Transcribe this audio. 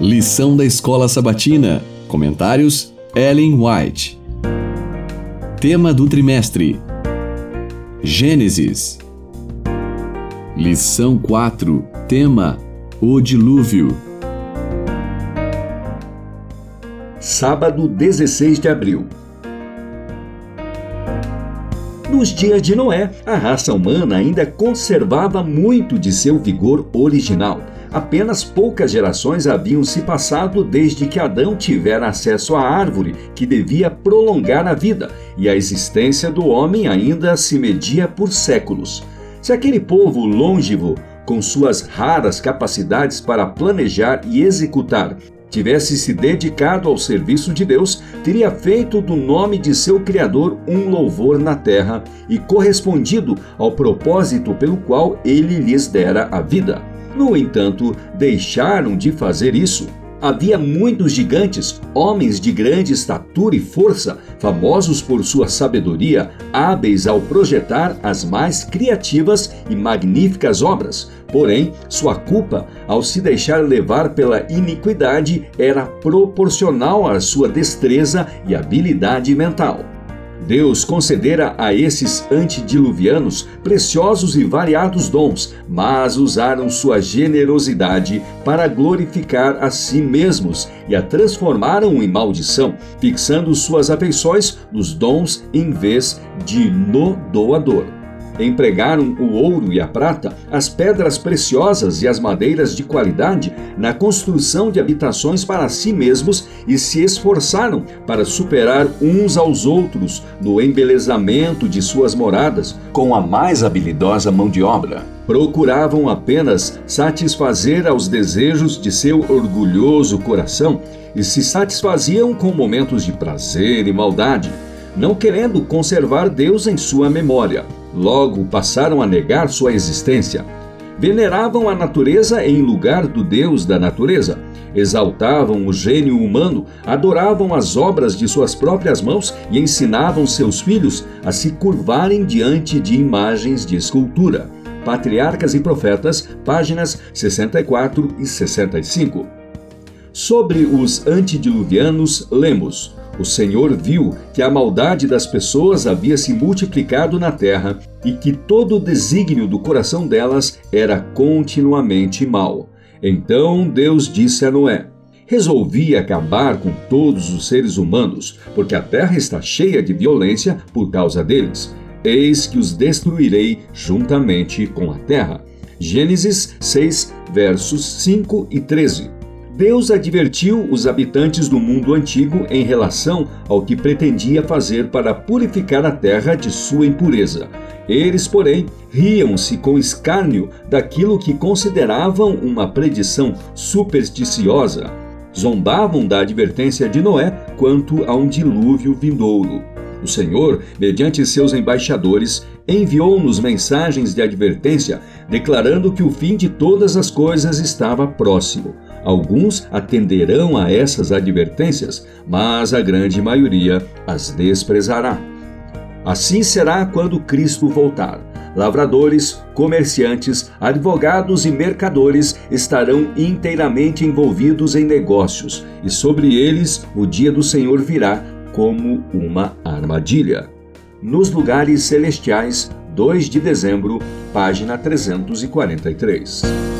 Lição da Escola Sabatina. Comentários: Ellen White. Tema do trimestre: Gênesis. Lição 4. Tema: O Dilúvio. Sábado 16 de abril. Nos dias de Noé, a raça humana ainda conservava muito de seu vigor original. Apenas poucas gerações haviam se passado desde que Adão tivera acesso à árvore que devia prolongar a vida, e a existência do homem ainda se media por séculos. Se aquele povo longevo, com suas raras capacidades para planejar e executar, tivesse se dedicado ao serviço de Deus, teria feito do nome de seu Criador um louvor na terra e correspondido ao propósito pelo qual ele lhes dera a vida. No entanto, deixaram de fazer isso. Havia muitos gigantes, homens de grande estatura e força, famosos por sua sabedoria, hábeis ao projetar as mais criativas e magníficas obras. Porém, sua culpa, ao se deixar levar pela iniquidade, era proporcional à sua destreza e habilidade mental. Deus concedera a esses antediluvianos preciosos e variados dons, mas usaram sua generosidade para glorificar a si mesmos e a transformaram em maldição, fixando suas afeições nos dons em vez de no doador empregaram o ouro e a prata, as pedras preciosas e as madeiras de qualidade na construção de habitações para si mesmos e se esforçaram para superar uns aos outros no embelezamento de suas moradas com a mais habilidosa mão de obra. Procuravam apenas satisfazer aos desejos de seu orgulhoso coração e se satisfaziam com momentos de prazer e maldade, não querendo conservar Deus em sua memória. Logo passaram a negar sua existência. Veneravam a natureza em lugar do Deus da natureza. Exaltavam o gênio humano, adoravam as obras de suas próprias mãos e ensinavam seus filhos a se curvarem diante de imagens de escultura. Patriarcas e Profetas, páginas 64 e 65. Sobre os antediluvianos, lemos: o Senhor viu que a maldade das pessoas havia se multiplicado na terra e que todo o desígnio do coração delas era continuamente mau. Então Deus disse a Noé: Resolvi acabar com todos os seres humanos, porque a terra está cheia de violência por causa deles. Eis que os destruirei juntamente com a terra. Gênesis 6, versos 5 e 13. Deus advertiu os habitantes do mundo antigo em relação ao que pretendia fazer para purificar a terra de sua impureza. Eles, porém, riam-se com escárnio daquilo que consideravam uma predição supersticiosa. Zombavam da advertência de Noé quanto a um dilúvio vindouro. O Senhor, mediante seus embaixadores, enviou-nos mensagens de advertência, declarando que o fim de todas as coisas estava próximo. Alguns atenderão a essas advertências, mas a grande maioria as desprezará. Assim será quando Cristo voltar. Lavradores, comerciantes, advogados e mercadores estarão inteiramente envolvidos em negócios, e sobre eles o dia do Senhor virá como uma armadilha. Nos lugares celestiais, 2 de dezembro, página 343.